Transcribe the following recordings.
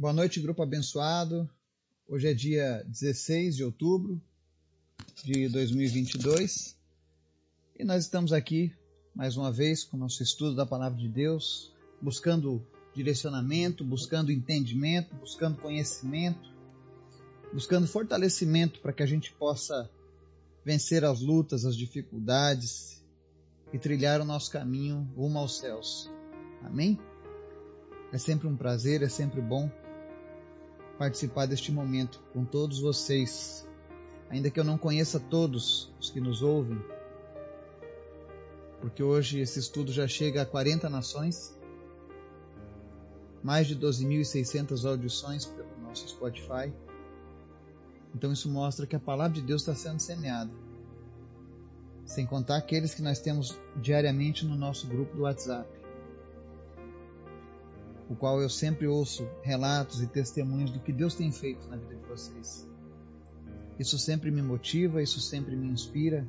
Boa noite, grupo abençoado. Hoje é dia 16 de outubro de 2022 e nós estamos aqui mais uma vez com o nosso estudo da Palavra de Deus, buscando direcionamento, buscando entendimento, buscando conhecimento, buscando fortalecimento para que a gente possa vencer as lutas, as dificuldades e trilhar o nosso caminho rumo aos céus. Amém? É sempre um prazer, é sempre bom participar deste momento com todos vocês. Ainda que eu não conheça todos os que nos ouvem, porque hoje esse estudo já chega a 40 nações, mais de 12.600 audições pelo nosso Spotify. Então isso mostra que a palavra de Deus está sendo semeada. Sem contar aqueles que nós temos diariamente no nosso grupo do WhatsApp o qual eu sempre ouço relatos e testemunhos do que Deus tem feito na vida de vocês. Isso sempre me motiva, isso sempre me inspira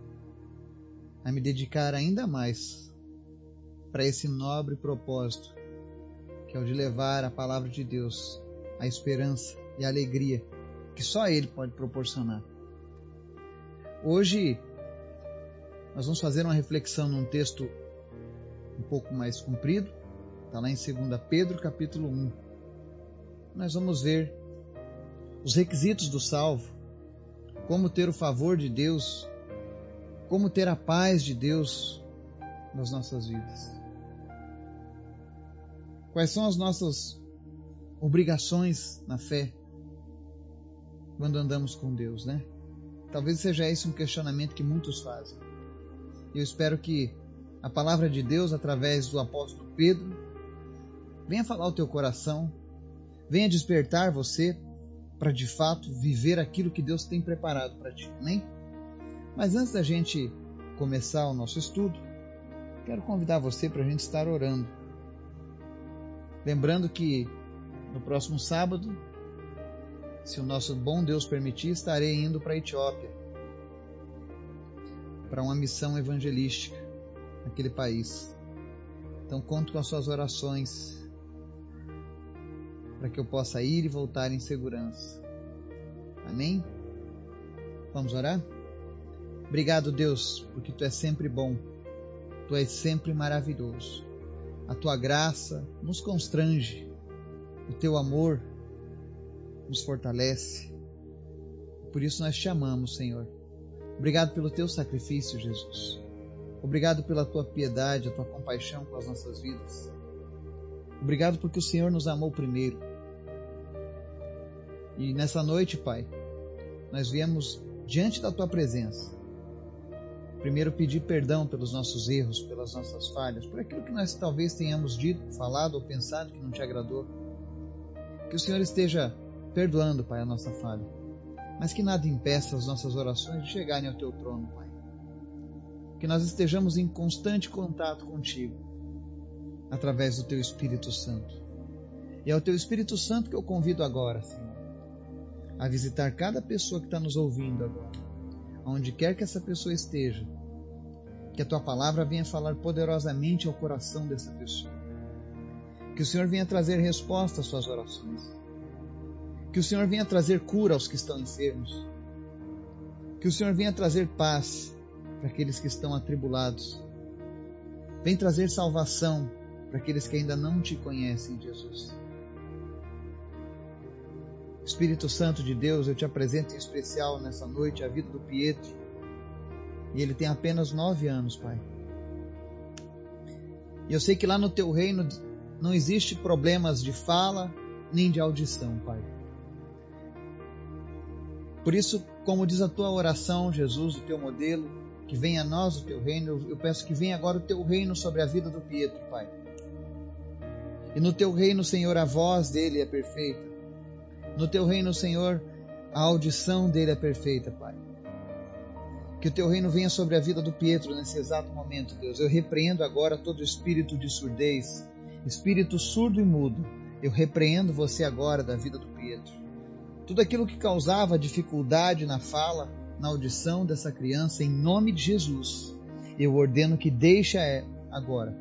a me dedicar ainda mais para esse nobre propósito, que é o de levar a palavra de Deus, a esperança e a alegria que só Ele pode proporcionar. Hoje nós vamos fazer uma reflexão num texto um pouco mais comprido, Está lá em 2 Pedro capítulo 1. Nós vamos ver os requisitos do salvo, como ter o favor de Deus, como ter a paz de Deus nas nossas vidas. Quais são as nossas obrigações na fé quando andamos com Deus, né? Talvez seja esse um questionamento que muitos fazem. Eu espero que a palavra de Deus, através do apóstolo Pedro, venha falar o teu coração, venha despertar você para de fato viver aquilo que Deus tem preparado para ti, amém? Mas antes da gente começar o nosso estudo, quero convidar você para a gente estar orando. Lembrando que no próximo sábado, se o nosso bom Deus permitir, estarei indo para a Etiópia para uma missão evangelística naquele país. Então conto com as suas orações para que eu possa ir e voltar em segurança. Amém? Vamos orar? Obrigado, Deus, porque tu és sempre bom, tu és sempre maravilhoso. A tua graça nos constrange, o teu amor nos fortalece. Por isso nós te amamos, Senhor. Obrigado pelo teu sacrifício, Jesus. Obrigado pela tua piedade, a tua compaixão com as nossas vidas. Obrigado porque o Senhor nos amou primeiro. E nessa noite, Pai, nós viemos diante da Tua presença. Primeiro, pedir perdão pelos nossos erros, pelas nossas falhas, por aquilo que nós talvez tenhamos dito, falado ou pensado que não te agradou. Que o Senhor esteja perdoando, Pai, a nossa falha, mas que nada impeça as nossas orações de chegarem ao Teu trono, Pai. Que nós estejamos em constante contato contigo, através do Teu Espírito Santo. E é o Teu Espírito Santo que eu convido agora, Senhor a visitar cada pessoa que está nos ouvindo agora, aonde quer que essa pessoa esteja, que a tua palavra venha falar poderosamente ao coração dessa pessoa. Que o Senhor venha trazer resposta às suas orações. Que o Senhor venha trazer cura aos que estão enfermos. Que o Senhor venha trazer paz para aqueles que estão atribulados. Vem trazer salvação para aqueles que ainda não te conhecem, Jesus. Espírito Santo de Deus, eu te apresento em especial nessa noite a vida do Pietro. E ele tem apenas nove anos, Pai. E eu sei que lá no teu reino não existe problemas de fala nem de audição, Pai. Por isso, como diz a tua oração, Jesus, o teu modelo, que venha a nós o teu reino, eu peço que venha agora o teu reino sobre a vida do Pietro, Pai. E no teu reino, Senhor, a voz dele é perfeita. No teu reino, Senhor, a audição dele é perfeita, Pai. Que o teu reino venha sobre a vida do Pietro nesse exato momento, Deus. Eu repreendo agora todo espírito de surdez, espírito surdo e mudo. Eu repreendo você agora da vida do Pietro. Tudo aquilo que causava dificuldade na fala, na audição dessa criança, em nome de Jesus, eu ordeno que deixa agora.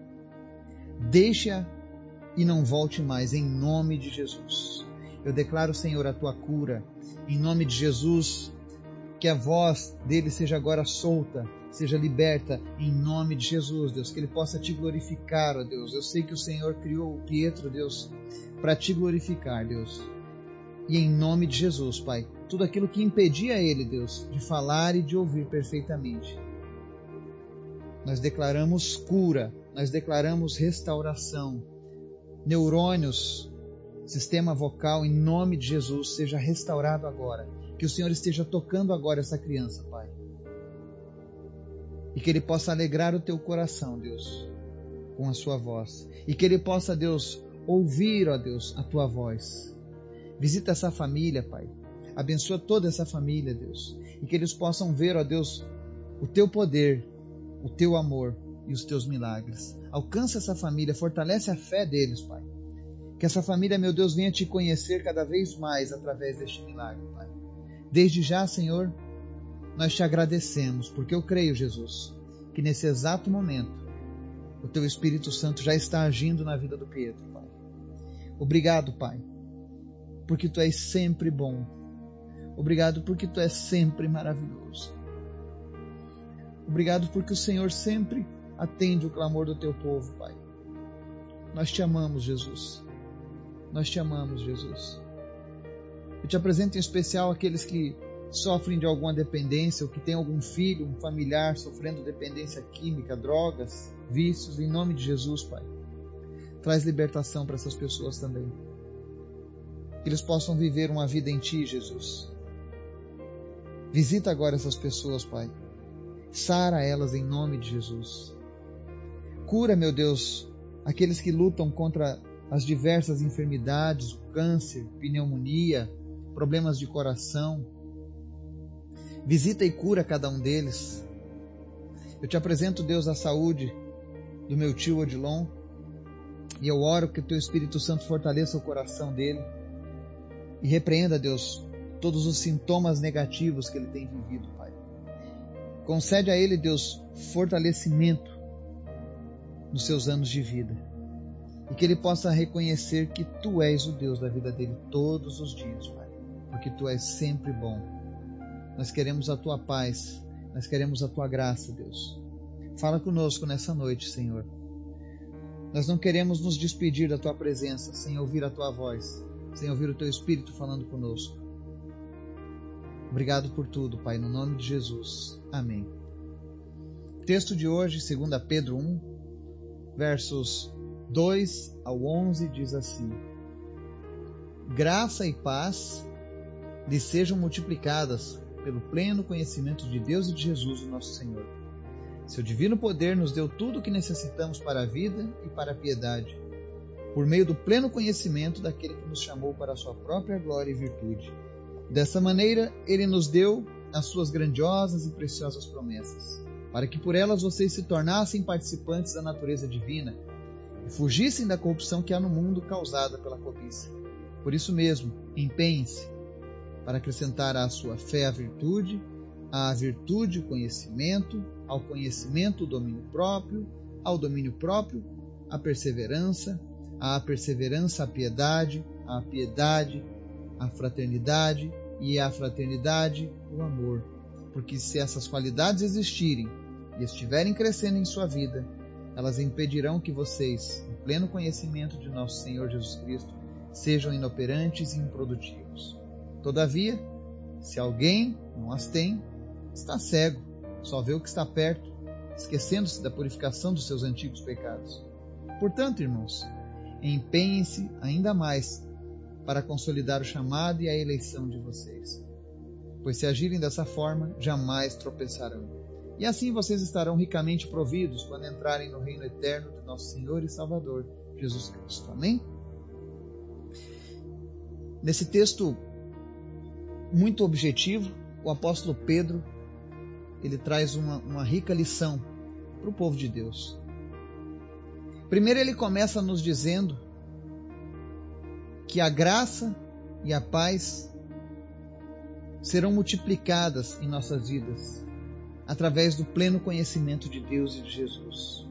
Deixa e não volte mais, em nome de Jesus. Eu declaro, Senhor, a tua cura. Em nome de Jesus, que a voz dele seja agora solta, seja liberta, em nome de Jesus, Deus. Que ele possa te glorificar, ó Deus. Eu sei que o Senhor criou o Pietro, Deus, para te glorificar, Deus. E em nome de Jesus, Pai, tudo aquilo que impedia ele, Deus, de falar e de ouvir perfeitamente. Nós declaramos cura, nós declaramos restauração. Neurônios, sistema vocal, em nome de Jesus, seja restaurado agora. Que o Senhor esteja tocando agora essa criança, Pai. E que ele possa alegrar o teu coração, Deus, com a sua voz. E que ele possa, Deus, ouvir, ó Deus, a tua voz. Visita essa família, Pai. Abençoa toda essa família, Deus. E que eles possam ver, ó Deus, o teu poder, o teu amor e os teus milagres. Alcança essa família, fortalece a fé deles, Pai. Que essa família, meu Deus, venha te conhecer cada vez mais através deste milagre, Pai. Desde já, Senhor, nós te agradecemos, porque eu creio, Jesus, que nesse exato momento o teu Espírito Santo já está agindo na vida do Pedro, Pai. Obrigado, Pai, porque tu és sempre bom. Obrigado porque tu és sempre maravilhoso. Obrigado porque o Senhor sempre atende o clamor do teu povo, Pai. Nós te amamos, Jesus. Nós te amamos, Jesus. Eu te apresento em especial aqueles que sofrem de alguma dependência ou que têm algum filho, um familiar sofrendo dependência química, drogas, vícios, em nome de Jesus, Pai. Traz libertação para essas pessoas também. Que eles possam viver uma vida em Ti, Jesus. Visita agora essas pessoas, Pai. Sara elas em nome de Jesus. Cura, meu Deus, aqueles que lutam contra as diversas enfermidades, câncer, pneumonia, problemas de coração. Visita e cura cada um deles. Eu te apresento, Deus, a saúde do meu tio Odilon e eu oro que o teu Espírito Santo fortaleça o coração dele e repreenda, Deus, todos os sintomas negativos que ele tem vivido, Pai. Concede a ele, Deus, fortalecimento nos seus anos de vida. E que ele possa reconhecer que tu és o Deus da vida dele todos os dias, Pai. Porque tu és sempre bom. Nós queremos a tua paz, nós queremos a tua graça, Deus. Fala conosco nessa noite, Senhor. Nós não queremos nos despedir da tua presença sem ouvir a tua voz, sem ouvir o teu Espírito falando conosco. Obrigado por tudo, Pai, no nome de Jesus. Amém. Texto de hoje, 2 Pedro 1, versos 2 ao 11, diz assim: Graça e paz lhe sejam multiplicadas pelo pleno conhecimento de Deus e de Jesus, o nosso Senhor. Seu divino poder nos deu tudo o que necessitamos para a vida e para a piedade, por meio do pleno conhecimento daquele que nos chamou para a sua própria glória e virtude Dessa maneira, ele nos deu as suas grandiosas e preciosas promessas, para que por elas vocês se tornassem participantes da natureza divina e fugissem da corrupção que há no mundo causada pela cobiça. Por isso mesmo, empenhe-se para acrescentar à sua fé a virtude, à virtude o conhecimento, ao conhecimento o domínio próprio, ao domínio próprio a perseverança, à perseverança a piedade, à piedade a fraternidade e a fraternidade o amor. Porque se essas qualidades existirem e estiverem crescendo em sua vida, elas impedirão que vocês, em pleno conhecimento de nosso Senhor Jesus Cristo, sejam inoperantes e improdutivos. Todavia, se alguém não as tem, está cego, só vê o que está perto, esquecendo-se da purificação dos seus antigos pecados. Portanto, irmãos, empenhem-se ainda mais para consolidar o chamado e a eleição de vocês. Pois se agirem dessa forma, jamais tropeçarão. E assim vocês estarão ricamente providos quando entrarem no reino eterno de nosso Senhor e Salvador, Jesus Cristo. Amém? Nesse texto muito objetivo, o apóstolo Pedro ele traz uma, uma rica lição para o povo de Deus. Primeiro, ele começa nos dizendo que a graça e a paz serão multiplicadas em nossas vidas através do pleno conhecimento de Deus e de Jesus.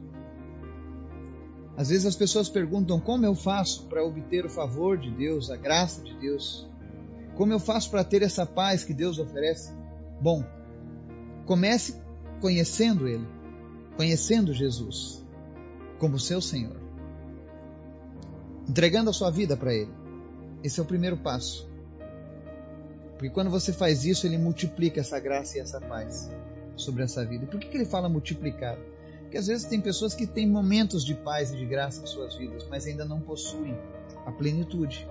Às vezes as pessoas perguntam como eu faço para obter o favor de Deus, a graça de Deus. Como eu faço para ter essa paz que Deus oferece? Bom, comece conhecendo Ele, conhecendo Jesus como seu Senhor, entregando a sua vida para Ele. Esse é o primeiro passo. Porque quando você faz isso, Ele multiplica essa graça e essa paz sobre essa vida. Por que, que Ele fala multiplicar? Porque às vezes tem pessoas que têm momentos de paz e de graça em suas vidas, mas ainda não possuem a plenitude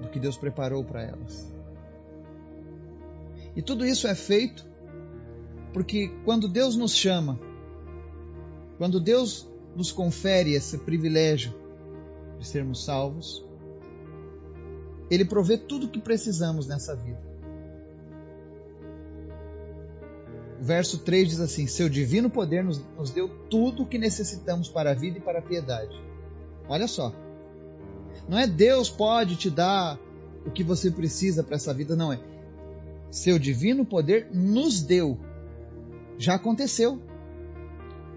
do que Deus preparou para elas. E tudo isso é feito porque quando Deus nos chama, quando Deus nos confere esse privilégio de sermos salvos, Ele provê tudo o que precisamos nessa vida. Verso 3 diz assim: Seu divino poder nos, nos deu tudo o que necessitamos para a vida e para a piedade. Olha só. Não é Deus pode te dar o que você precisa para essa vida, não é. Seu divino poder nos deu. Já aconteceu.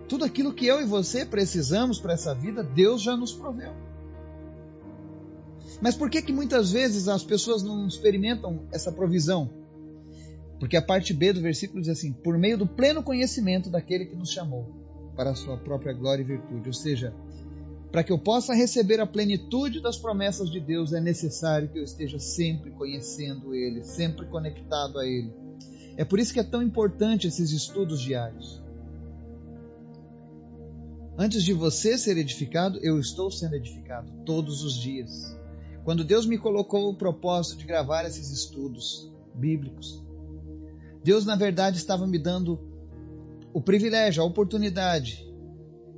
Tudo aquilo que eu e você precisamos para essa vida, Deus já nos proveu. Mas por que que muitas vezes as pessoas não experimentam essa provisão? Porque a parte B do versículo diz assim: por meio do pleno conhecimento daquele que nos chamou para a sua própria glória e virtude. Ou seja, para que eu possa receber a plenitude das promessas de Deus, é necessário que eu esteja sempre conhecendo Ele, sempre conectado a Ele. É por isso que é tão importante esses estudos diários. Antes de você ser edificado, eu estou sendo edificado todos os dias. Quando Deus me colocou o propósito de gravar esses estudos bíblicos, Deus, na verdade, estava me dando o privilégio, a oportunidade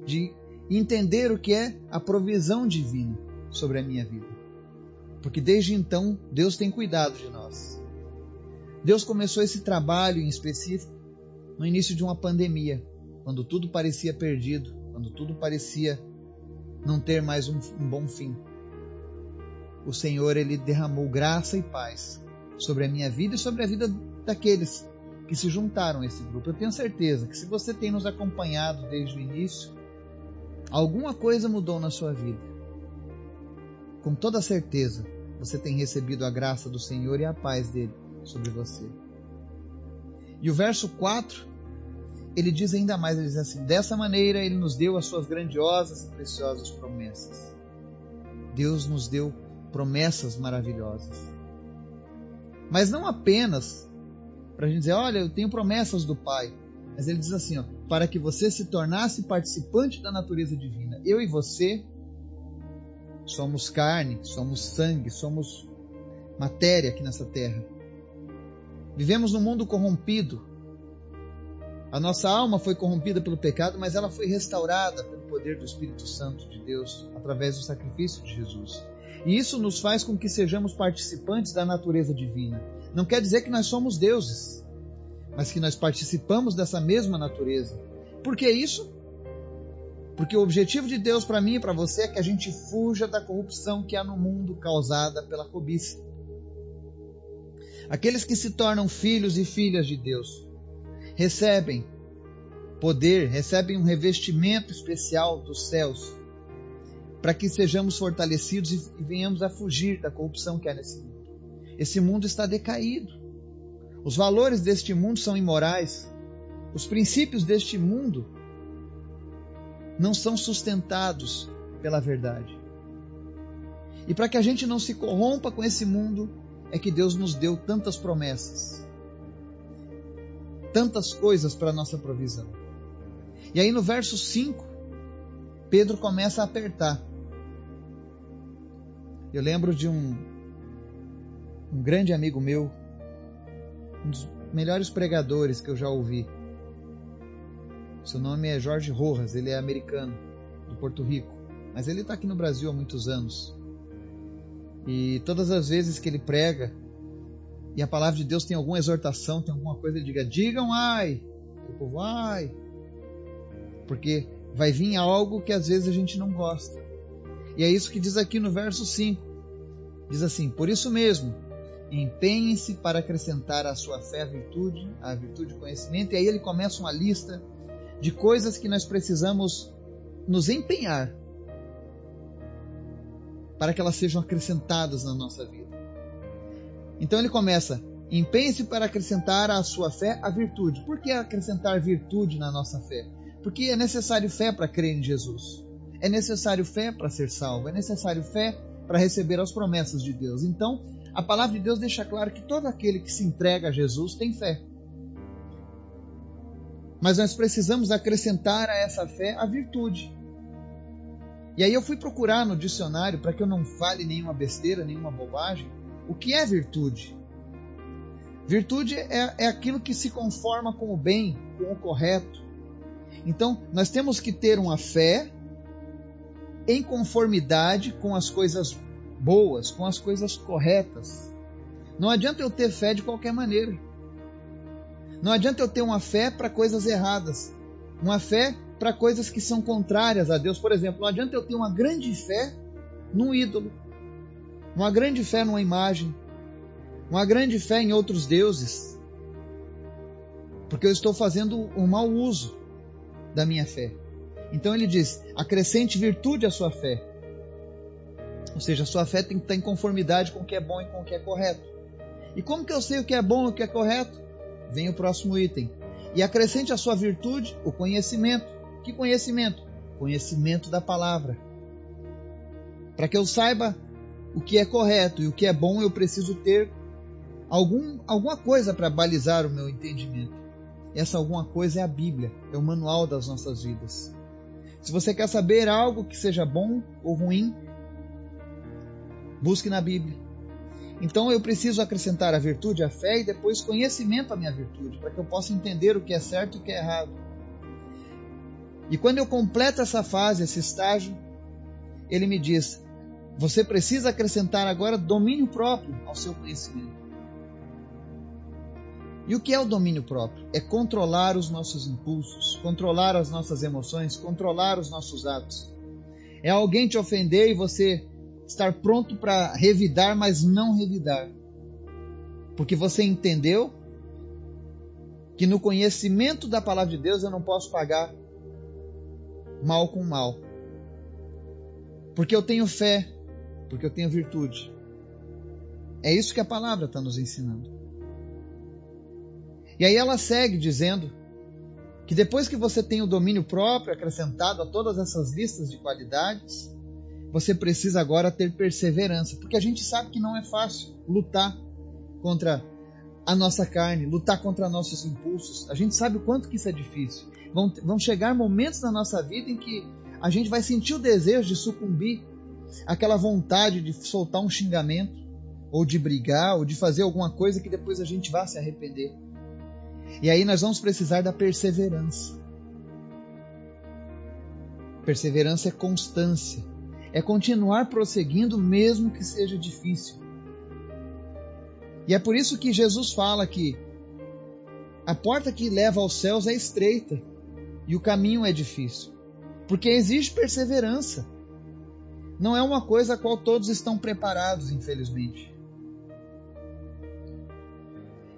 de entender o que é a provisão divina sobre a minha vida. Porque desde então, Deus tem cuidado de nós. Deus começou esse trabalho em específico no início de uma pandemia, quando tudo parecia perdido, quando tudo parecia não ter mais um, um bom fim. O Senhor ele derramou graça e paz sobre a minha vida e sobre a vida daqueles que se juntaram a esse grupo. Eu tenho certeza que se você tem nos acompanhado desde o início, alguma coisa mudou na sua vida. Com toda certeza, você tem recebido a graça do Senhor e a paz dele sobre você. E o verso 4, ele diz ainda mais, ele diz assim: "Dessa maneira ele nos deu as suas grandiosas e preciosas promessas". Deus nos deu promessas maravilhosas. Mas não apenas para a gente dizer, olha, eu tenho promessas do Pai. Mas ele diz assim, ó, para que você se tornasse participante da natureza divina. Eu e você somos carne, somos sangue, somos matéria aqui nessa terra. Vivemos num mundo corrompido. A nossa alma foi corrompida pelo pecado, mas ela foi restaurada pelo poder do Espírito Santo de Deus através do sacrifício de Jesus. E isso nos faz com que sejamos participantes da natureza divina. Não quer dizer que nós somos deuses, mas que nós participamos dessa mesma natureza. Por que isso? Porque o objetivo de Deus para mim e para você é que a gente fuja da corrupção que há no mundo causada pela cobiça. Aqueles que se tornam filhos e filhas de Deus recebem poder, recebem um revestimento especial dos céus para que sejamos fortalecidos e venhamos a fugir da corrupção que há nesse mundo. Esse mundo está decaído. Os valores deste mundo são imorais. Os princípios deste mundo não são sustentados pela verdade. E para que a gente não se corrompa com esse mundo, é que Deus nos deu tantas promessas, tantas coisas para nossa provisão. E aí no verso 5, Pedro começa a apertar. Eu lembro de um, um grande amigo meu, um dos melhores pregadores que eu já ouvi. Seu nome é Jorge Rojas, ele é americano, do Porto Rico, mas ele está aqui no Brasil há muitos anos. E todas as vezes que ele prega, e a palavra de Deus tem alguma exortação, tem alguma coisa, ele diga: digam ai, o povo ai, porque vai vir algo que às vezes a gente não gosta. E é isso que diz aqui no verso 5. Diz assim: Por isso mesmo, empenhem-se para acrescentar à sua fé a virtude, a virtude conhecimento. E aí ele começa uma lista de coisas que nós precisamos nos empenhar para que elas sejam acrescentadas na nossa vida. Então ele começa: empenhe-se para acrescentar à sua fé a virtude. Por que acrescentar virtude na nossa fé? Porque é necessário fé para crer em Jesus. É necessário fé para ser salvo. É necessário fé para receber as promessas de Deus. Então, a palavra de Deus deixa claro que todo aquele que se entrega a Jesus tem fé. Mas nós precisamos acrescentar a essa fé a virtude. E aí eu fui procurar no dicionário para que eu não fale nenhuma besteira, nenhuma bobagem, o que é virtude. Virtude é, é aquilo que se conforma com o bem, com o correto. Então, nós temos que ter uma fé em conformidade com as coisas boas, com as coisas corretas. Não adianta eu ter fé de qualquer maneira. Não adianta eu ter uma fé para coisas erradas, uma fé para coisas que são contrárias a Deus. Por exemplo, não adianta eu ter uma grande fé num ídolo, uma grande fé numa imagem, uma grande fé em outros deuses, porque eu estou fazendo um mau uso da minha fé. Então ele diz: acrescente virtude à sua fé. Ou seja, a sua fé tem que estar em conformidade com o que é bom e com o que é correto. E como que eu sei o que é bom e o que é correto? Vem o próximo item. E acrescente à sua virtude o conhecimento. Que conhecimento? Conhecimento da palavra. Para que eu saiba o que é correto e o que é bom, eu preciso ter algum, alguma coisa para balizar o meu entendimento. Essa alguma coisa é a Bíblia, é o manual das nossas vidas. Se você quer saber algo que seja bom ou ruim, busque na Bíblia. Então eu preciso acrescentar a virtude, a fé e depois conhecimento à minha virtude, para que eu possa entender o que é certo e o que é errado. E quando eu completo essa fase, esse estágio, ele me diz: você precisa acrescentar agora domínio próprio ao seu conhecimento. E o que é o domínio próprio? É controlar os nossos impulsos, controlar as nossas emoções, controlar os nossos atos. É alguém te ofender e você estar pronto para revidar, mas não revidar. Porque você entendeu que no conhecimento da palavra de Deus eu não posso pagar mal com mal. Porque eu tenho fé, porque eu tenho virtude. É isso que a palavra está nos ensinando. E aí ela segue dizendo que depois que você tem o domínio próprio acrescentado a todas essas listas de qualidades, você precisa agora ter perseverança, porque a gente sabe que não é fácil lutar contra a nossa carne, lutar contra nossos impulsos. A gente sabe o quanto que isso é difícil. Vão, vão chegar momentos na nossa vida em que a gente vai sentir o desejo de sucumbir, aquela vontade de soltar um xingamento, ou de brigar, ou de fazer alguma coisa que depois a gente vá se arrepender. E aí nós vamos precisar da perseverança. Perseverança é constância, é continuar prosseguindo mesmo que seja difícil. E é por isso que Jesus fala que a porta que leva aos céus é estreita e o caminho é difícil, porque existe perseverança. Não é uma coisa a qual todos estão preparados, infelizmente.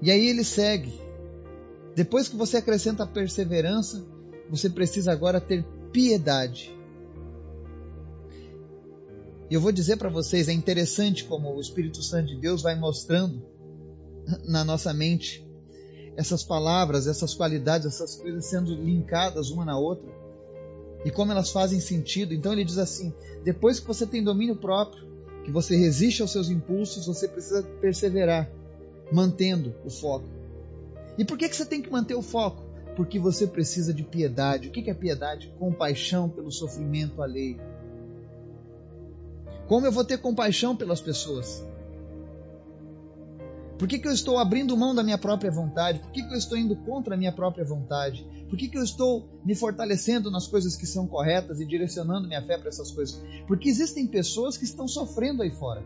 E aí ele segue. Depois que você acrescenta a perseverança, você precisa agora ter piedade. E eu vou dizer para vocês, é interessante como o Espírito Santo de Deus vai mostrando na nossa mente essas palavras, essas qualidades, essas coisas sendo linkadas uma na outra e como elas fazem sentido. Então ele diz assim: depois que você tem domínio próprio, que você resiste aos seus impulsos, você precisa perseverar, mantendo o foco. E por que, que você tem que manter o foco? Porque você precisa de piedade. O que é piedade? Compaixão pelo sofrimento alheio. Como eu vou ter compaixão pelas pessoas? Por que, que eu estou abrindo mão da minha própria vontade? Por que, que eu estou indo contra a minha própria vontade? Por que, que eu estou me fortalecendo nas coisas que são corretas e direcionando minha fé para essas coisas? Porque existem pessoas que estão sofrendo aí fora.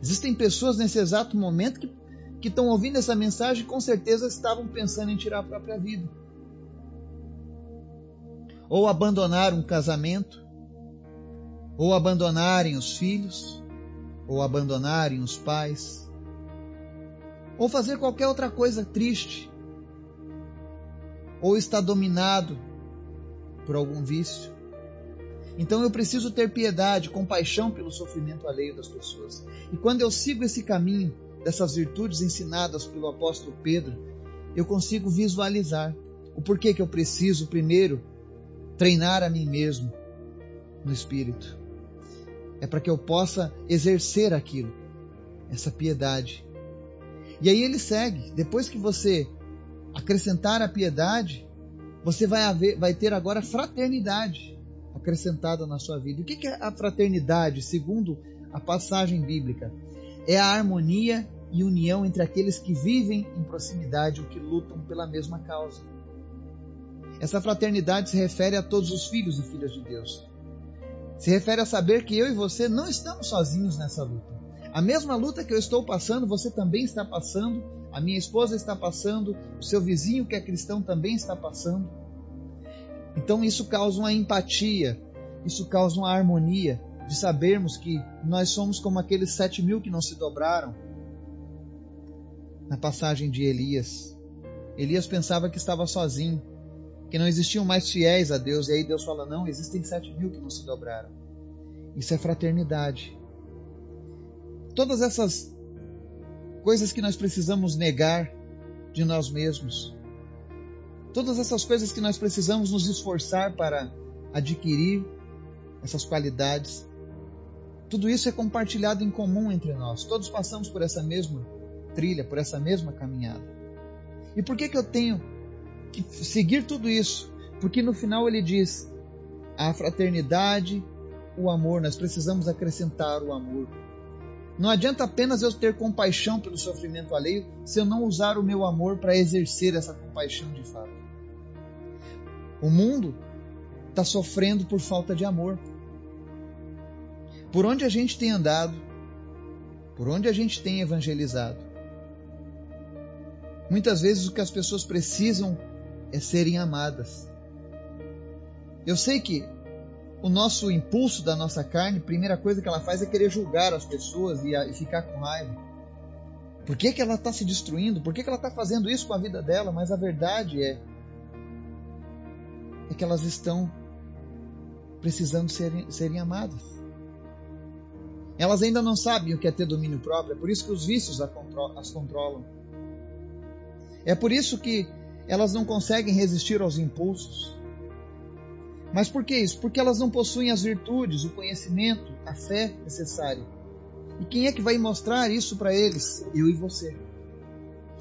Existem pessoas nesse exato momento que, que estão ouvindo essa mensagem e com certeza estavam pensando em tirar a própria vida. Ou abandonar um casamento, ou abandonarem os filhos, ou abandonarem os pais, ou fazer qualquer outra coisa triste, ou está dominado por algum vício. Então eu preciso ter piedade, compaixão pelo sofrimento alheio das pessoas. E quando eu sigo esse caminho dessas virtudes ensinadas pelo apóstolo Pedro, eu consigo visualizar o porquê que eu preciso primeiro treinar a mim mesmo no espírito. É para que eu possa exercer aquilo, essa piedade. E aí ele segue, depois que você acrescentar a piedade, você vai, haver, vai ter agora fraternidade acrescentada na sua vida. O que é a fraternidade, segundo a passagem bíblica? É a harmonia e união entre aqueles que vivem em proximidade ou que lutam pela mesma causa. Essa fraternidade se refere a todos os filhos e filhas de Deus. Se refere a saber que eu e você não estamos sozinhos nessa luta. A mesma luta que eu estou passando, você também está passando, a minha esposa está passando, o seu vizinho que é cristão também está passando. Então isso causa uma empatia, isso causa uma harmonia de sabermos que nós somos como aqueles sete mil que não se dobraram. Na passagem de Elias, Elias pensava que estava sozinho, que não existiam mais fiéis a Deus, e aí Deus fala: não, existem sete mil que não se dobraram. Isso é fraternidade. Todas essas coisas que nós precisamos negar de nós mesmos, todas essas coisas que nós precisamos nos esforçar para adquirir essas qualidades, tudo isso é compartilhado em comum entre nós. Todos passamos por essa mesma trilha, por essa mesma caminhada. E por que que eu tenho seguir tudo isso, porque no final ele diz: a fraternidade, o amor, nós precisamos acrescentar o amor. Não adianta apenas eu ter compaixão pelo sofrimento alheio se eu não usar o meu amor para exercer essa compaixão de fato. O mundo está sofrendo por falta de amor. Por onde a gente tem andado, por onde a gente tem evangelizado, muitas vezes o que as pessoas precisam é serem amadas. Eu sei que o nosso impulso da nossa carne, primeira coisa que ela faz é querer julgar as pessoas e, ficar com raiva. Por que, que ela está se destruindo? Por que, que ela está fazendo isso com a vida dela? Mas a verdade é, é que elas estão precisando serem, serem amadas. Elas ainda não sabem o que é ter domínio próprio, é por isso que os vícios as controlam. É por isso que elas não conseguem resistir aos impulsos. Mas por que isso? Porque elas não possuem as virtudes, o conhecimento, a fé necessária. E quem é que vai mostrar isso para eles? Eu e você.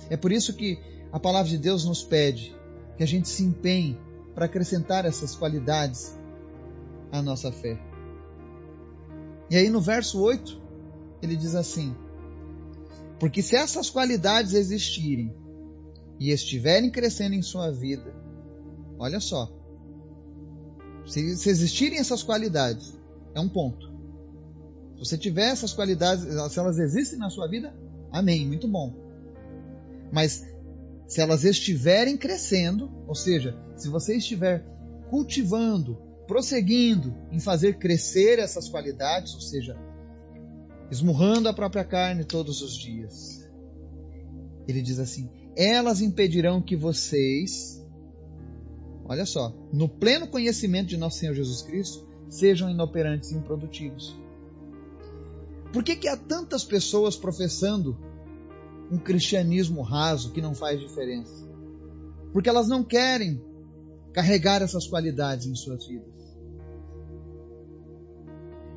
É por isso que a palavra de Deus nos pede que a gente se empenhe para acrescentar essas qualidades à nossa fé. E aí no verso 8, ele diz assim: Porque se essas qualidades existirem e estiverem crescendo em sua vida, olha só, se, se existirem essas qualidades, é um ponto. Se você tiver essas qualidades, se elas existem na sua vida, amém, muito bom. Mas se elas estiverem crescendo, ou seja, se você estiver cultivando, prosseguindo em fazer crescer essas qualidades, ou seja, esmurrando a própria carne todos os dias. Ele diz assim: elas impedirão que vocês, olha só, no pleno conhecimento de nosso Senhor Jesus Cristo, sejam inoperantes e improdutivos. Por que, que há tantas pessoas professando um cristianismo raso que não faz diferença? Porque elas não querem carregar essas qualidades em suas vidas.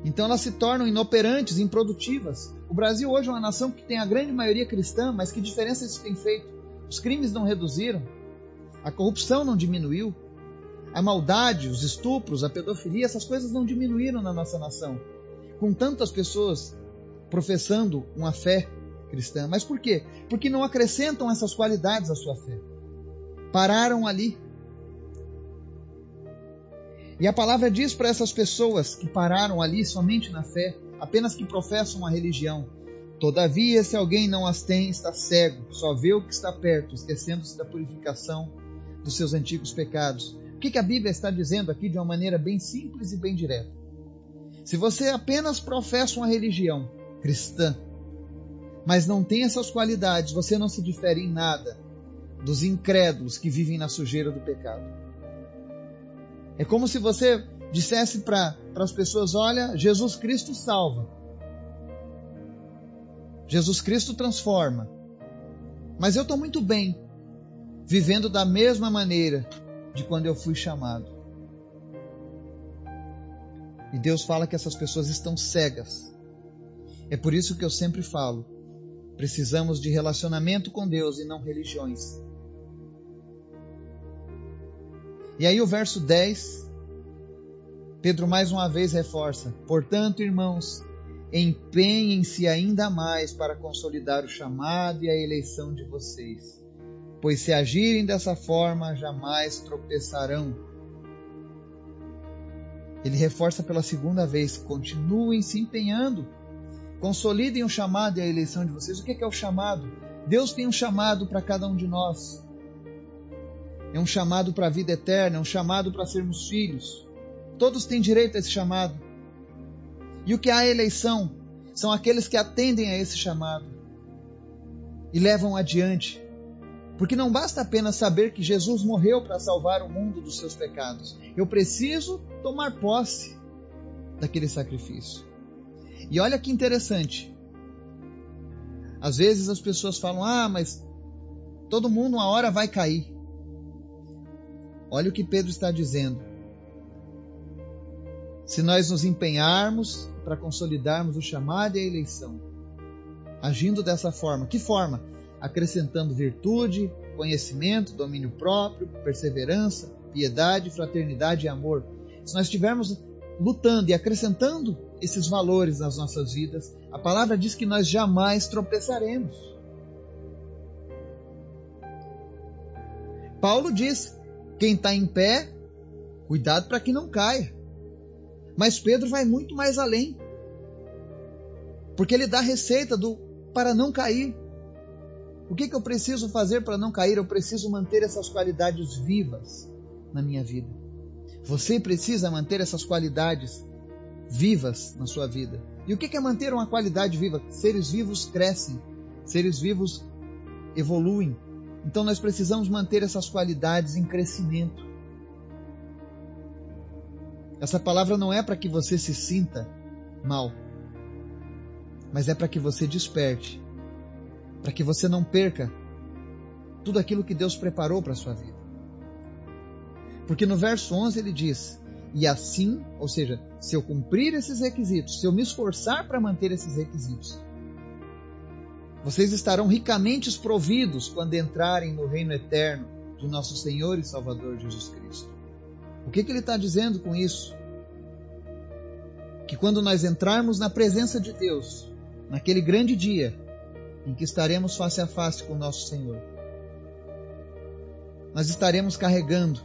Então elas se tornam inoperantes, improdutivas. O Brasil hoje é uma nação que tem a grande maioria cristã, mas que diferença isso tem feito? Os crimes não reduziram, a corrupção não diminuiu, a maldade, os estupros, a pedofilia, essas coisas não diminuíram na nossa nação. Com tantas pessoas professando uma fé cristã. Mas por quê? Porque não acrescentam essas qualidades à sua fé. Pararam ali. E a palavra diz para essas pessoas que pararam ali somente na fé, apenas que professam uma religião, Todavia, se alguém não as tem, está cego, só vê o que está perto, esquecendo-se da purificação dos seus antigos pecados. O que, a Bíblia está dizendo aqui de uma maneira bem simples e bem direta? Se você apenas professa uma religião cristã, mas não tem essas qualidades, você não se difere em nada dos incrédulos que vivem na sujeira do pecado. É como se você dissesse para as pessoas: olha, Jesus Cristo salva, Jesus Cristo transforma, mas eu estou muito bem, vivendo da mesma maneira de quando eu fui chamado. E Deus fala que essas pessoas estão cegas. É por isso que eu sempre falo: precisamos de relacionamento com Deus e não religiões. E aí o verso 10, Pedro mais uma vez reforça: Portanto, irmãos, empenhem-se ainda mais para consolidar o chamado e a eleição de vocês, pois se agirem dessa forma, jamais tropeçarão. Ele reforça pela segunda vez: continuem se empenhando, consolidem o chamado e a eleição de vocês. O que é o chamado? Deus tem um chamado para cada um de nós é um chamado para a vida eterna, é um chamado para sermos filhos. Todos têm direito a esse chamado. E o que há eleição são aqueles que atendem a esse chamado e levam adiante. Porque não basta apenas saber que Jesus morreu para salvar o mundo dos seus pecados. Eu preciso tomar posse daquele sacrifício. E olha que interessante. Às vezes as pessoas falam: "Ah, mas todo mundo uma hora vai cair". Olha o que Pedro está dizendo. Se nós nos empenharmos para consolidarmos o chamado e a eleição, agindo dessa forma, que forma? Acrescentando virtude, conhecimento, domínio próprio, perseverança, piedade, fraternidade e amor. Se nós estivermos lutando e acrescentando esses valores nas nossas vidas, a palavra diz que nós jamais tropeçaremos. Paulo diz quem está em pé, cuidado para que não caia. Mas Pedro vai muito mais além. Porque ele dá receita do para não cair. O que, que eu preciso fazer para não cair? Eu preciso manter essas qualidades vivas na minha vida. Você precisa manter essas qualidades vivas na sua vida. E o que é manter uma qualidade viva? Seres vivos crescem, seres vivos evoluem, então nós precisamos manter essas qualidades em crescimento. Essa palavra não é para que você se sinta mal, mas é para que você desperte, para que você não perca tudo aquilo que Deus preparou para a sua vida. Porque no verso 11 ele diz: E assim, ou seja, se eu cumprir esses requisitos, se eu me esforçar para manter esses requisitos, vocês estarão ricamente providos quando entrarem no reino eterno do nosso Senhor e Salvador Jesus Cristo. O que, que ele está dizendo com isso? Que quando nós entrarmos na presença de Deus, naquele grande dia em que estaremos face a face com o nosso Senhor, nós estaremos carregando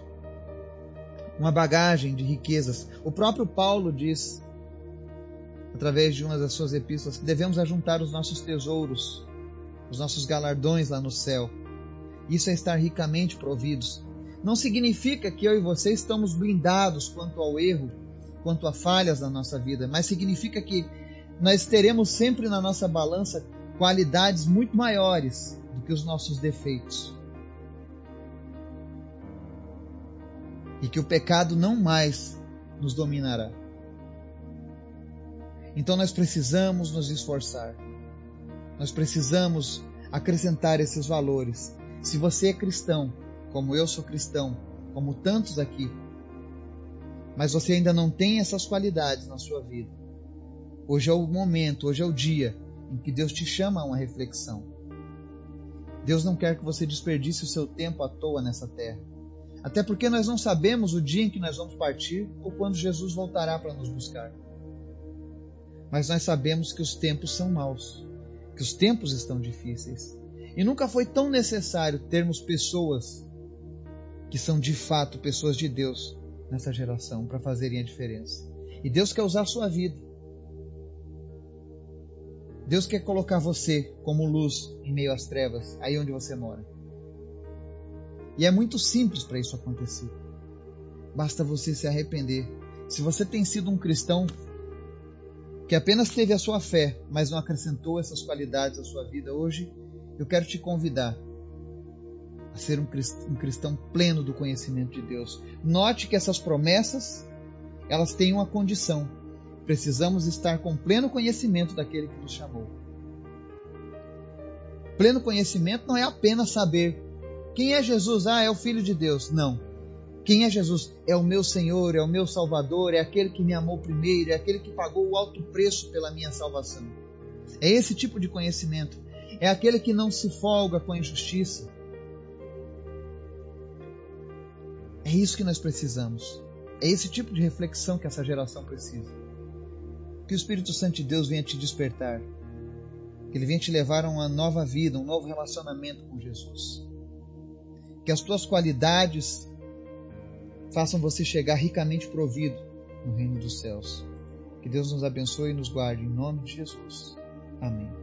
uma bagagem de riquezas. O próprio Paulo diz, através de uma das suas epístolas, que devemos ajuntar os nossos tesouros os nossos galardões lá no céu. Isso é estar ricamente providos. Não significa que eu e você estamos blindados quanto ao erro, quanto a falhas na nossa vida, mas significa que nós teremos sempre na nossa balança qualidades muito maiores do que os nossos defeitos. E que o pecado não mais nos dominará. Então nós precisamos nos esforçar. Nós precisamos acrescentar esses valores. Se você é cristão, como eu sou cristão, como tantos aqui, mas você ainda não tem essas qualidades na sua vida, hoje é o momento, hoje é o dia em que Deus te chama a uma reflexão. Deus não quer que você desperdice o seu tempo à toa nessa terra. Até porque nós não sabemos o dia em que nós vamos partir ou quando Jesus voltará para nos buscar. Mas nós sabemos que os tempos são maus que os tempos estão difíceis. E nunca foi tão necessário termos pessoas que são de fato pessoas de Deus nessa geração para fazerem a diferença. E Deus quer usar a sua vida. Deus quer colocar você como luz em meio às trevas, aí onde você mora. E é muito simples para isso acontecer. Basta você se arrepender. Se você tem sido um cristão que apenas teve a sua fé, mas não acrescentou essas qualidades à sua vida hoje, eu quero te convidar a ser um cristão pleno do conhecimento de Deus. Note que essas promessas, elas têm uma condição. Precisamos estar com pleno conhecimento daquele que nos chamou. Pleno conhecimento não é apenas saber quem é Jesus. Ah, é o Filho de Deus. Não. Quem é Jesus? É o meu Senhor, é o meu Salvador, é aquele que me amou primeiro, é aquele que pagou o alto preço pela minha salvação. É esse tipo de conhecimento. É aquele que não se folga com a injustiça. É isso que nós precisamos. É esse tipo de reflexão que essa geração precisa. Que o Espírito Santo de Deus venha te despertar. Que ele venha te levar a uma nova vida, um novo relacionamento com Jesus. Que as tuas qualidades façam você chegar ricamente provido no reino dos céus. Que Deus nos abençoe e nos guarde em nome de Jesus. Amém.